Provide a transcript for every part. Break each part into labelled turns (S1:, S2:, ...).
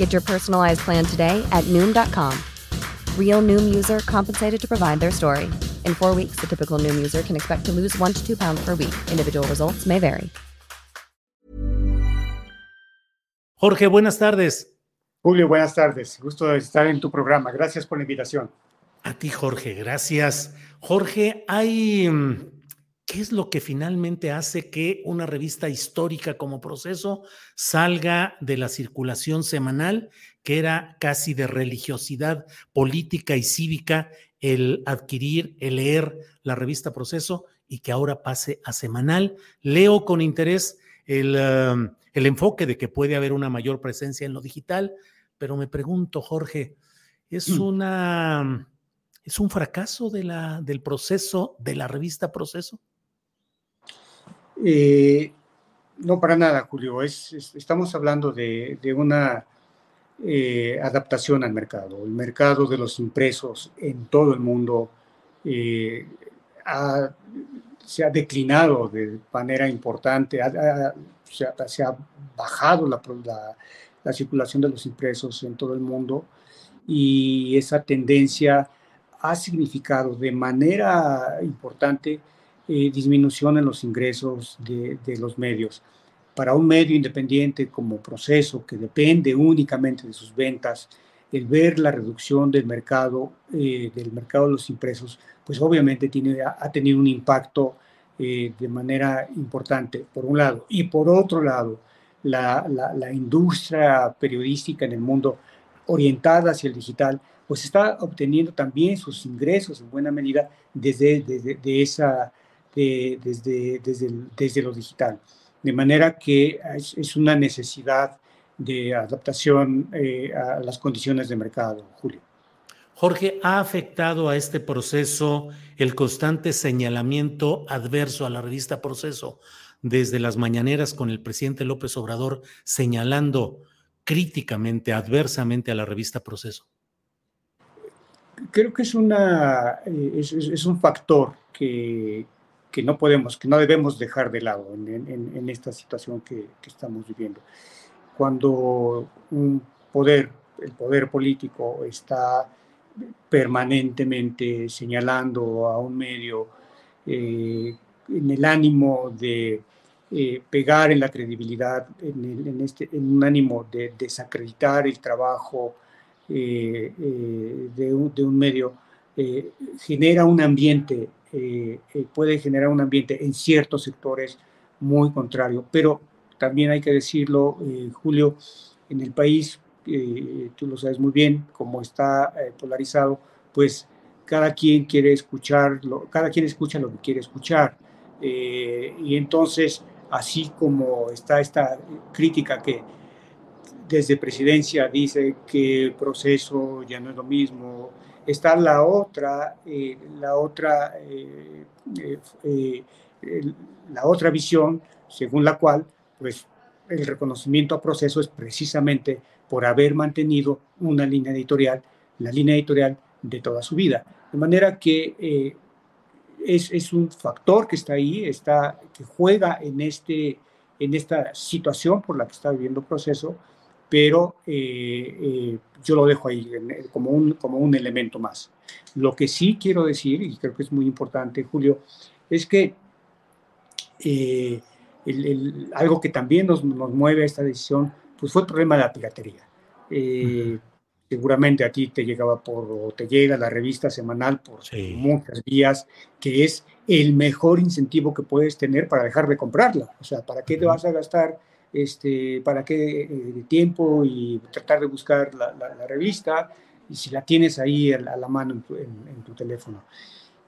S1: Get your personalized plan today at Noom.com. Real Noom user compensated to provide their story. In four weeks, the typical Noom user can expect to lose one to two pounds per week. Individual results may vary.
S2: Jorge, buenas tardes.
S3: Julio, buenas tardes. Gusto de estar en tu programa. Gracias por la invitación.
S2: A ti, Jorge, gracias. Jorge, hay... Mm, mm, ¿Qué es lo que finalmente hace que una revista histórica como proceso salga de la circulación semanal, que era casi de religiosidad política y cívica el adquirir, el leer la revista proceso y que ahora pase a semanal? Leo con interés el, um, el enfoque de que puede haber una mayor presencia en lo digital, pero me pregunto, Jorge, ¿es una... ¿Es un fracaso de la, del proceso, de la revista Proceso?
S3: Eh, no, para nada, Julio. Es, es- estamos hablando de, una eh, adaptación al mercado. El mercado de los impresos en todo el mundo eh, se ha declinado de manera importante, se, ha, bajado la- la circulación de los impresos en todo el mundo y esa tendencia ha significado de manera importante eh, disminución en los ingresos de, de los medios. Para un medio independiente como proceso, que depende únicamente de sus ventas, el ver la reducción del mercado, eh, del mercado de los impresos, pues obviamente tiene, ha, tenido un impacto eh, de manera importante, por un lado. Y por otro lado, la, la, la industria periodística en el mundo orientada hacia el digital, pues está obteniendo también sus ingresos en buena medida desde, desde de esa, de- desde, desde, desde lo digital. De manera que es, es una necesidad de adaptación eh, a las condiciones de mercado, Julio.
S2: Jorge, ¿ha afectado a este proceso el constante señalamiento adverso a la revista Proceso desde las mañaneras con el presidente López Obrador señalando críticamente, adversamente a la revista Proceso?
S3: Creo que es, una, eh, es un factor que, que no podemos, que no debemos dejar de lado en, esta situación que, estamos viviendo. Cuando un poder, el poder político, está permanentemente señalando a un medio eh, en el ánimo de eh, pegar en la credibilidad, este, en un ánimo de desacreditar el trabajo eh, de, un, medio, genera un ambiente, eh, eh, puede generar un ambiente en ciertos sectores muy contrario. Pero también hay que decirlo, eh, Julio, en el país, eh, tú lo sabes muy bien, como está eh, polarizado, pues cada quien quiere escuchar, lo- cada quien escucha lo que quiere escuchar. Eh, y entonces, así como está esta crítica que desde presidencia dice que el proceso ya no es lo mismo, está la otra, eh, la otra, eh, eh, el- la otra visión según la cual, pues, el reconocimiento a proceso es precisamente por haber mantenido una línea editorial, la línea editorial de toda su vida. De manera que es, es un factor que está ahí, está, que juega en, este, en esta situación por la que está viviendo proceso, pero eh, eh, yo lo dejo ahí en- como, un, como un elemento más. Lo que sí quiero decir, y creo que es muy importante, Julio, es que eh, el- el- algo que también nos, nos mueve a esta decisión, pues fue el problema de la piratería. Eh, seguramente a ti te llegaba por, o te llega la revista semanal por muchas vías, que es el mejor incentivo que puedes tener para dejar de comprarla. O sea, ¿para qué te vas a gastar este, para qué eh, tiempo y tratar de buscar la, revista? Y si la tienes ahí a la, mano en tu teléfono.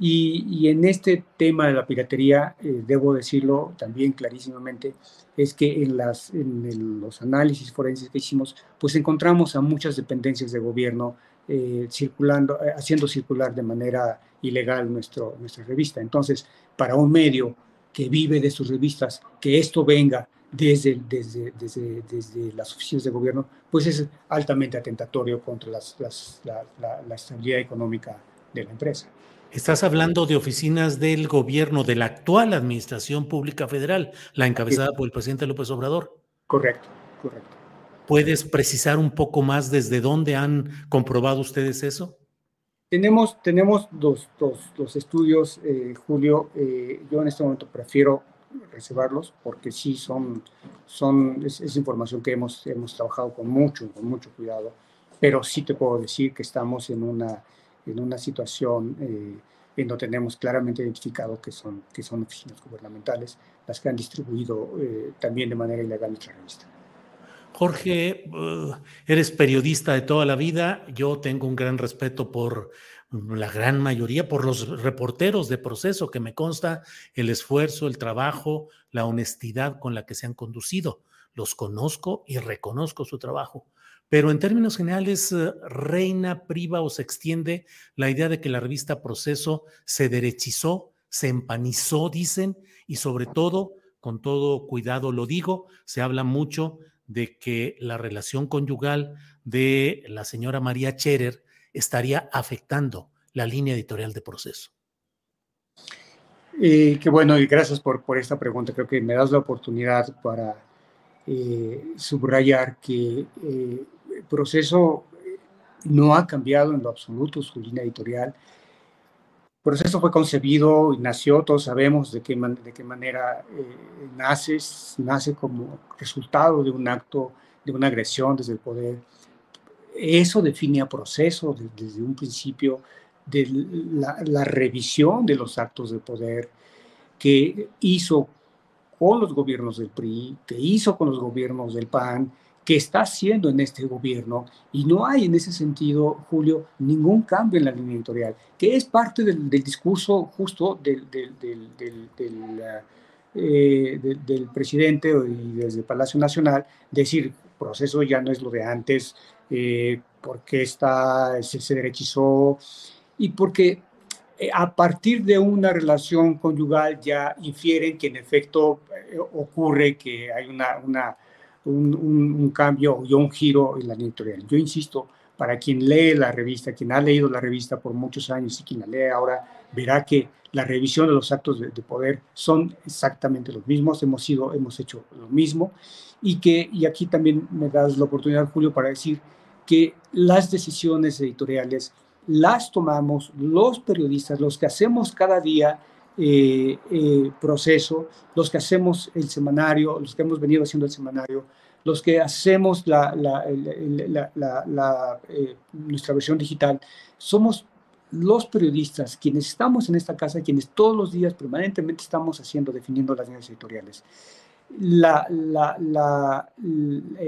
S3: Y, en este tema de la piratería, eh, debo decirlo también clarísimamente, es que en, las, en los análisis forenses que hicimos, pues encontramos a muchas dependencias de gobierno eh, circulando, eh, haciendo circular de manera ilegal nuestro, nuestra revista. Entonces, para un medio que vive de sus revistas, que esto venga desde, desde, desde, desde las oficinas de gobierno, pues es altamente atentatorio contra las, la, la estabilidad económica de la empresa.
S2: Estás hablando de oficinas del gobierno, de la actual Administración Pública Federal, la encabezada por el presidente López Obrador.
S3: Correcto, correcto.
S2: ¿Puedes precisar un poco más desde dónde han comprobado ustedes eso?
S3: Tenemos, tenemos dos, dos, estudios, eh, Julio. Eh, yo en este momento prefiero reservarlos porque sí son, son es, información que hemos, hemos trabajado con mucho, con mucho cuidado, pero sí te puedo decir que estamos en una en una situación eh, en donde tenemos claramente identificado que son, que son oficinas gubernamentales las que han distribuido eh, también de manera ilegal nuestra revista.
S2: Jorge, uh, eres periodista de toda la vida. Yo tengo un gran respeto por la gran mayoría, por los reporteros de proceso, que me consta el esfuerzo, el trabajo, la honestidad con la que se han conducido. Los conozco y reconozco su trabajo. Pero en términos generales, eh, reina, priva o se extiende la idea de que la revista Proceso se derechizó, se empanizó, dicen, y sobre todo, con todo cuidado lo digo, se habla mucho de que la relación conyugal de la señora María Cherer estaría afectando la línea editorial de Proceso.
S3: Eh, qué bueno, y gracias por, por esta pregunta. Creo que me das la oportunidad para eh, subrayar que el proceso no ha cambiado en lo absoluto su línea editorial. El proceso fue concebido y nació, todos sabemos de qué, de qué manera eh, nace, nace como resultado de un acto, de una agresión desde el poder. Eso define a proceso desde, un principio de la, revisión de los actos de poder que hizo con los gobiernos del PRI, que hizo con los gobiernos del PAN, que está haciendo en este gobierno. Y no hay en ese sentido, Julio, ningún cambio en la línea editorial, que es parte del, discurso justo del, del, eh, del, presidente y desde Palacio Nacional, decir, proceso ya no es lo de antes, eh, porque está, se, derechizó y porque eh, a partir de una relación conyugal ya infieren que en efecto ocurre que hay una, una un, cambio y un giro en la editorial. Yo insisto, para quien lee la revista, quien ha leído la revista por muchos años y quien la lee ahora, verá que la revisión de los actos de, poder son exactamente los mismos, hemos, sido, hemos hecho lo mismo. Y que, y aquí también me das la oportunidad, Julio, para decir que las decisiones editoriales las tomamos los periodistas, los que hacemos cada día eh, eh, proceso, los que hacemos el semanario, los que hemos venido haciendo el semanario, los que hacemos la, eh, nuestra versión digital, somos los periodistas quienes estamos en esta casa, quienes todos los días permanentemente estamos haciendo, definiendo las líneas editoriales. La,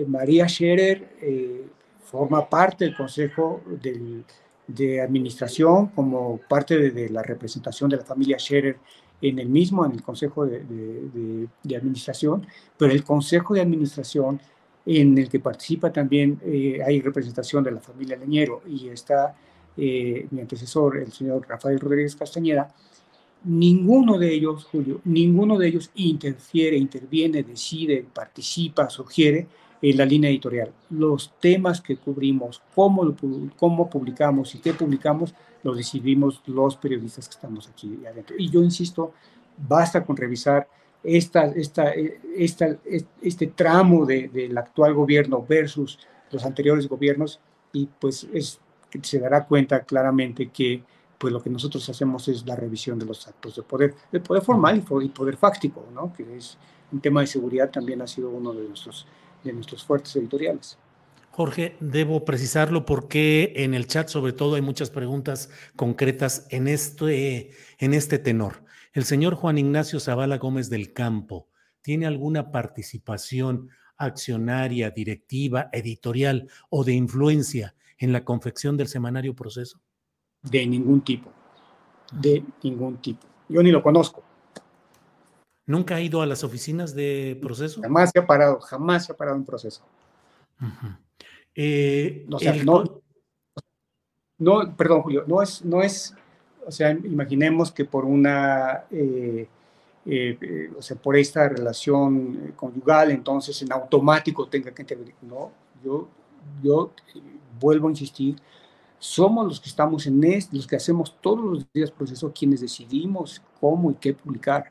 S3: María Scherer forma parte del Consejo del, de administración como parte de, la representación de la familia Scherer en el mismo, en el Consejo de, Administración, pero el Consejo de Administración en el que participa también eh, hay representación de la familia Leñero y está eh, mi antecesor, el señor Rafael Rodríguez Castañeda, ninguno de ellos, Julio, ninguno de ellos interfiere, interviene, decide, participa, sugiere en la línea editorial. Los temas que cubrimos, cómo, cómo publicamos y qué publicamos, lo decidimos los periodistas que estamos aquí adentro. Y yo insisto, basta con revisar esta, esta, este tramo de, del actual gobierno versus los anteriores gobiernos y pues es, se dará cuenta claramente que pues lo que nosotros hacemos es la revisión de los actos de poder, de poder formal y poder fáctico, ¿no? que es un tema de seguridad también ha sido uno de nuestros de nuestros fuertes editoriales.
S2: Jorge, debo precisarlo porque en el chat sobre todo hay muchas preguntas concretas en este, en este tenor. El señor Juan Ignacio Zavala Gómez del Campo, ¿tiene alguna participación accionaria, directiva, editorial o de influencia en la confección del semanario Proceso?
S3: De ningún tipo, de ningún tipo. Yo ni lo conozco.
S2: ¿Nunca ha ido a las oficinas de proceso?
S3: Jamás se ha parado, jamás se ha parado en proceso.
S2: Eh,
S3: no, perdón, Julio, no es, no es, o sea, imaginemos que por una, eh, eh, o sea, por esta relación conyugal, entonces en automático tenga que intervenir. No, yo, yo vuelvo a insistir, somos los que estamos en esto, los que hacemos todos los días proceso, quienes decidimos cómo y qué publicar.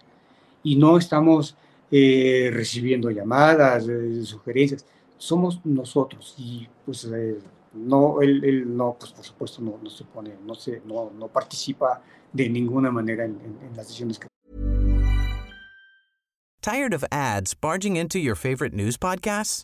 S3: Y no estamos recibiendo llamadas, sugerencias somos nosotros y pues eh, no, él, él, no, pues por supuesto no, no se pone, no, se, no, no participa de ninguna manera en, en, en las decisiones que...
S4: Tired of ads barging into your favorite news podcasts?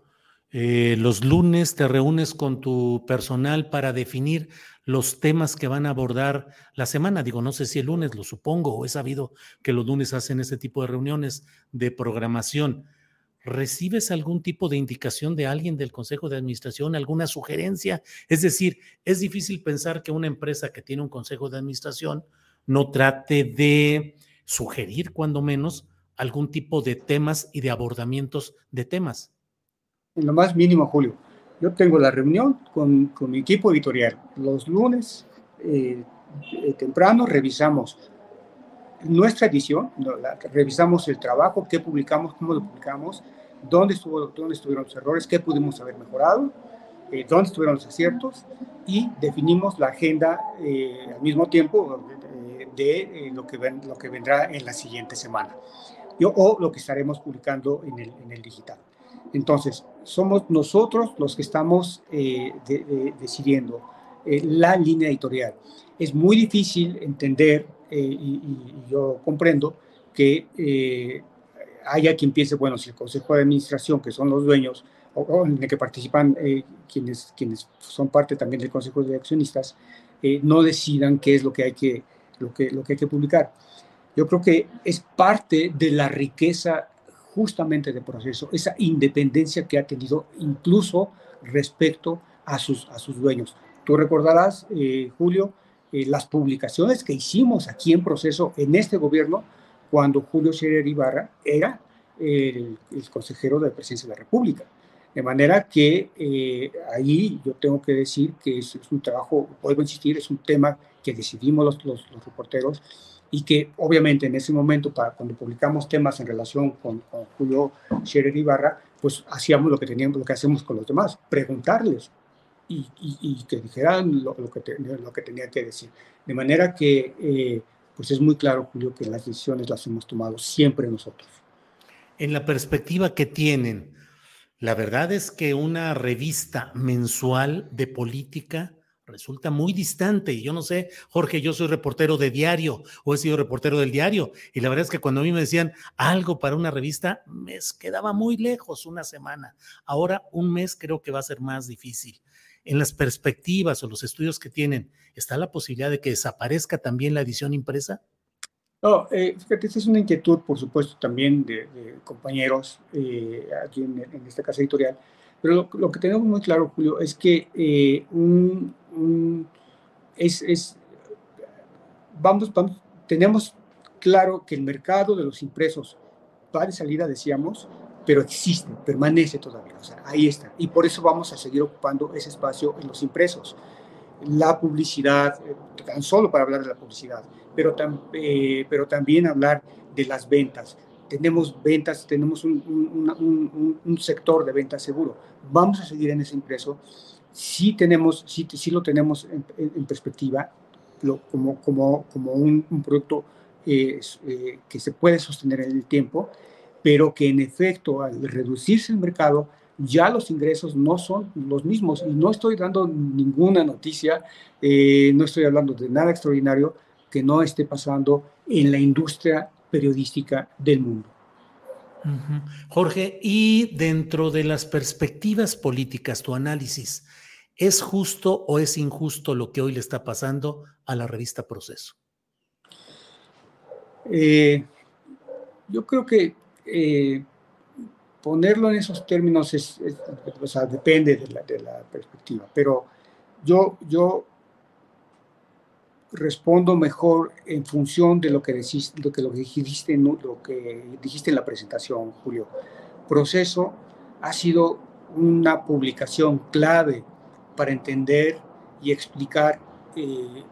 S2: eh, los lunes te reúnes con tu personal para definir los temas que van a abordar la semana. Digo, no sé si el lunes, lo supongo, o he sabido que los lunes hacen ese tipo de reuniones de programación. ¿recibes algún tipo de indicación de alguien del Consejo de Administración, alguna sugerencia? Es decir, es difícil pensar que una empresa que tiene un Consejo de Administración no trate de sugerir, cuando menos, algún tipo de temas y de abordamientos de temas.
S3: En lo más mínimo, Julio. Yo tengo la reunión con, con mi equipo editorial. Los lunes eh, eh temprano revisamos nuestra edición, revisamos el trabajo, qué publicamos, cómo lo publicamos, dónde, estuvo, dónde estuvieron los errores, qué pudimos haber mejorado, eh, dónde estuvieron los aciertos y definimos la agenda al mismo tiempo de lo, que ven, lo que vendrá en la siguiente semana Yo, o lo que estaremos publicando en el, en el digital. Entonces, somos nosotros los que estamos de, de, decidiendo la línea editorial. Es muy difícil entender eh, y, yo comprendo que eh, haya quien piense, bueno, si el Consejo de Administración, que son los dueños, o, en el que participan eh, quienes, quienes son parte también del Consejo de Accionistas, no decidan qué es lo que, hay que, lo, que, lo que hay que publicar. Yo creo que es parte de la riqueza justamente del proceso, esa independencia que ha tenido incluso respecto a sus, a sus dueños. Tú recordarás, Julio, eh, las publicaciones que hicimos aquí en proceso en este gobierno cuando Julio Scherer Ibarra era el, consejero de la presidencia de la República. De manera que eh, ahí yo tengo que decir que es, un trabajo, vuelvo a insistir, es un tema que decidimos los, los, reporteros y que obviamente en ese momento, para cuando publicamos temas en relación con, con Julio Scherer Ibarra, pues hacíamos lo que teníamos, lo que hacemos con los demás, preguntarles y, que dijeran lo, que lo, que tenía que decir. De manera que, eh, pues es muy claro, Julio, que las decisiones las hemos tomado siempre nosotros.
S2: En la perspectiva que tienen, la verdad es que una revista mensual de política resulta muy distante. Y yo no sé, Jorge, yo soy reportero de diario o he sido reportero del diario. Y la verdad es que cuando a mí me decían algo para una revista, me quedaba muy lejos una semana. Ahora un mes creo que va a ser más difícil en las perspectivas o los estudios que tienen, ¿está la posibilidad de que desaparezca también la edición impresa?
S3: No, eh, fíjate, esa es una inquietud, por supuesto, también de, compañeros eh, aquí en, esta casa editorial, pero lo, que tenemos muy claro, Julio, es que eh, un, vamos, vamos, tenemos claro que el mercado de los impresos va de salida, decíamos, pero existe, permanece todavía, o sea, ahí está. Y por eso vamos a seguir ocupando ese espacio en los impresos. La publicidad, eh, tan solo para hablar de la publicidad, pero, eh, pero también hablar de las ventas. Tenemos ventas, tenemos un, un, sector de ventas seguro. Vamos a seguir en ese impreso. Sí, tenemos, sí, sí lo tenemos en, perspectiva lo, como, como, como un, producto eh, que se puede sostener en el tiempo pero que en efecto al reducirse el mercado ya los ingresos no son los mismos y no estoy dando ninguna noticia, eh, no estoy hablando de nada extraordinario que no esté pasando en la industria periodística del mundo.
S2: Jorge, y dentro de las perspectivas políticas, tu análisis, ¿es justo o es injusto lo que hoy le está pasando a la revista Proceso?
S3: Eh, yo creo que eh, ponerlo en esos términos es, depende de la, perspectiva, pero yo, yo respondo mejor en función de lo que, dijiste, lo que, dijiste, lo que dijiste en la presentación, Julio. Proceso ha sido una publicación clave para entender y explicar eh,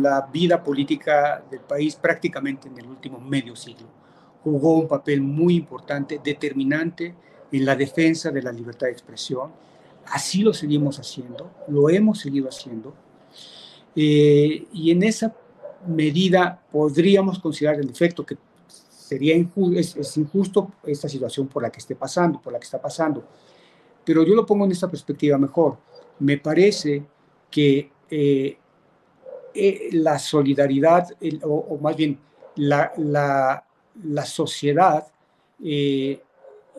S3: la vida política del país prácticamente en el último medio siglo jugó un papel muy importante, determinante en la defensa de la libertad de expresión. Así lo seguimos haciendo, lo hemos seguido haciendo. Eh, y en esa medida podríamos considerar el efecto que sería injusto, es, injusto esta situación por la que esté pasando, por la que está pasando. Pero yo lo pongo en esta perspectiva mejor. Me parece que eh, eh, la solidaridad, o, más bien la, la, la sociedad, eh,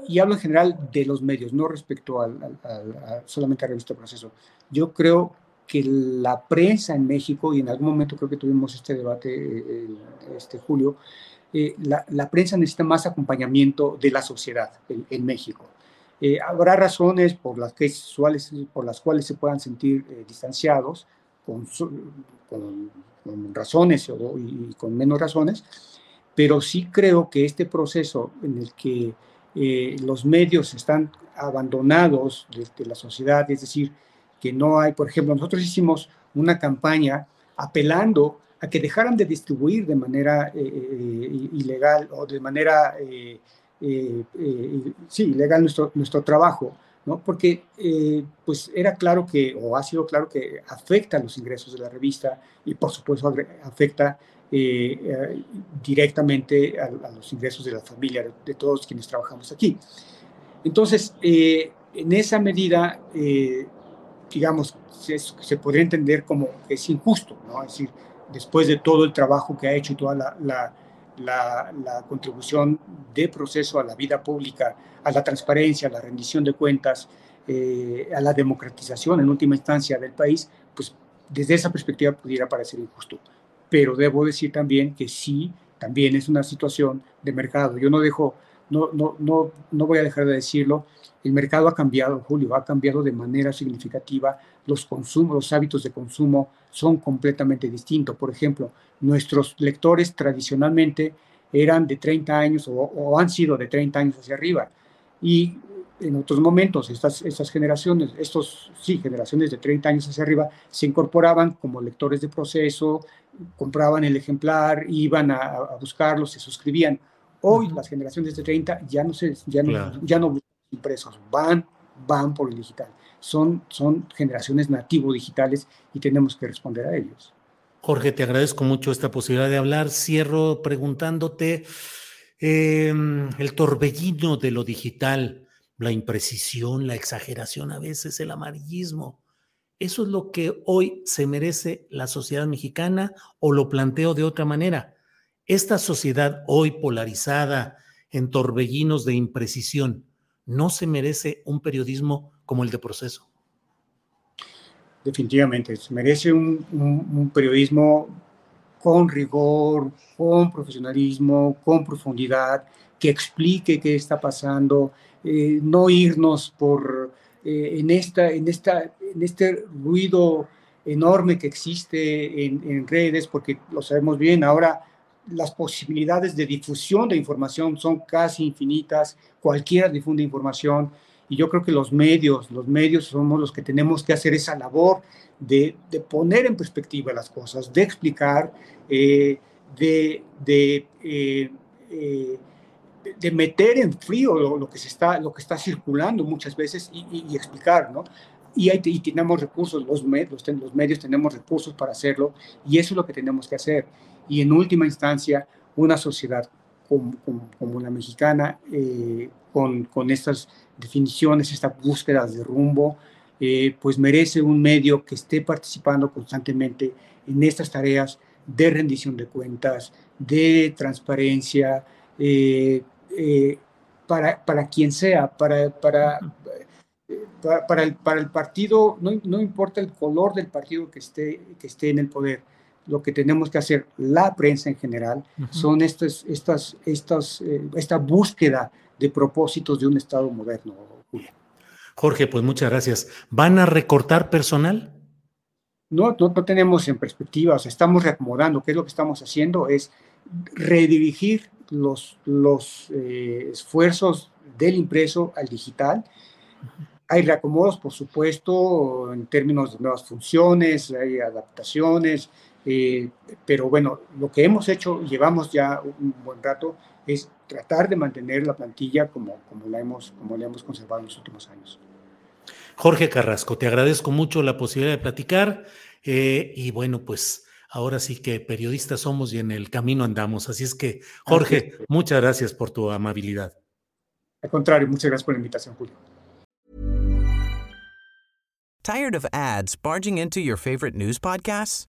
S3: y hablo en general de los medios, no respecto al, solamente a Revista Proceso, yo creo que la prensa en México, y en algún momento creo que tuvimos este debate, eh, este Julio, eh, la, prensa necesita más acompañamiento de la sociedad en, México. habrá razones por las, que, por las cuales se puedan sentir distanciados, con, razones y con menos razones, pero sí creo que este proceso en el que eh, los medios están abandonados de, la sociedad, es decir, que no hay, por ejemplo, nosotros hicimos una campaña apelando a que dejaran de distribuir de manera eh, eh, ilegal o de manera, sí, ilegal nuestro, nuestro trabajo, ¿no? Porque pues era claro que, o ha sido claro que afecta los ingresos de la revista y por supuesto afecta eh, eh, directamente a, los ingresos de la familia, de, todos quienes trabajamos aquí. Entonces, eh, en esa medida, digamos, se, podría entender como que es injusto, ¿no? Es decir, después de todo el trabajo que ha hecho y toda la, la, contribución de proceso a la vida pública, a la transparencia, a la rendición de cuentas, a la democratización en última instancia del país, pues desde esa perspectiva pudiera parecer injusto pero debo decir también que sí, también es una situación de mercado. Yo no dejo, no, no, no, no voy a dejar de decirlo, el mercado ha cambiado, Julio, ha cambiado de manera significativa. Los consumos, los hábitos de consumo son completamente distintos. Por ejemplo, nuestros lectores tradicionalmente eran de 30 años o, o han sido de 30 años hacia arriba. Y en otros momentos, estas, estas generaciones, estos, sí, generaciones de 30 años hacia arriba, se incorporaban como lectores de proceso, compraban el ejemplar, iban a, buscarlo, se suscribían. Hoy las generaciones de 30 ya no, se, ya no, ya no impresos, van, van por el digital. Son, son generaciones nativo digitales y tenemos que responder a ellos.
S2: Jorge, te agradezco mucho esta posibilidad de hablar. Cierro preguntándote em, el torbellino de lo digital la imprecisión, la exageración a veces, el amarillismo. ¿Eso es lo que hoy se merece la sociedad mexicana o lo planteo de otra manera? Esta sociedad hoy polarizada en torbellinos de imprecisión, ¿no se merece un periodismo como el de proceso?
S3: Definitivamente, se merece un, periodismo con rigor, con profesionalismo, con profundidad, que explique qué está pasando, eh, no irnos por, eh, en, esta, en, esta, en este ruido enorme que existe en, redes, porque lo sabemos bien, ahora las posibilidades de difusión de información son casi infinitas, cualquiera difunde información, y yo creo que los medios, los medios somos los que tenemos que hacer esa labor de, poner en perspectiva las cosas, de explicar, eh, de, de, eh, eh, de, meter en frío lo, que se está, lo que está circulando muchas veces y, explicar, ¿no? Y, hay, tenemos recursos, los medios, los medios tenemos recursos para hacerlo y eso es lo que tenemos que hacer. Y en última instancia, una sociedad como, como, la mexicana, con, con estas definiciones, estas búsquedas de rumbo, eh, pues merece un medio que esté participando constantemente en estas tareas de rendición de cuentas, de transparencia, eh, eh, para, para, quien sea, para, para, para, el, para el partido, no, no, importa el color del partido que esté, que esté en el poder, lo que tenemos que hacer, la prensa en general, son estas, estas, estas, esta búsqueda de propósitos de un Estado moderno,
S2: Jorge, pues muchas gracias. ¿Van a recortar personal?
S3: No, no, tenemos en perspectiva, o sea, estamos reacomodando. ¿Qué es lo que estamos haciendo? Es redirigir los, los eh, esfuerzos del impreso al digital. Hay reacomodos, por supuesto, en términos de nuevas funciones, hay adaptaciones, eh, pero bueno, lo que hemos hecho, llevamos ya un buen rato, es tratar de mantener la plantilla como, como, la, hemos, como la hemos conservado en los últimos años.
S2: Jorge Carrasco, te agradezco mucho la posibilidad de platicar eh, y bueno, pues ahora sí que periodistas somos y en el camino andamos. Así es que, Jorge, muchas gracias por tu amabilidad.
S3: Al contrario, muchas gracias por la invitación, Julio.
S4: Tired of ads barging into your favorite news podcasts?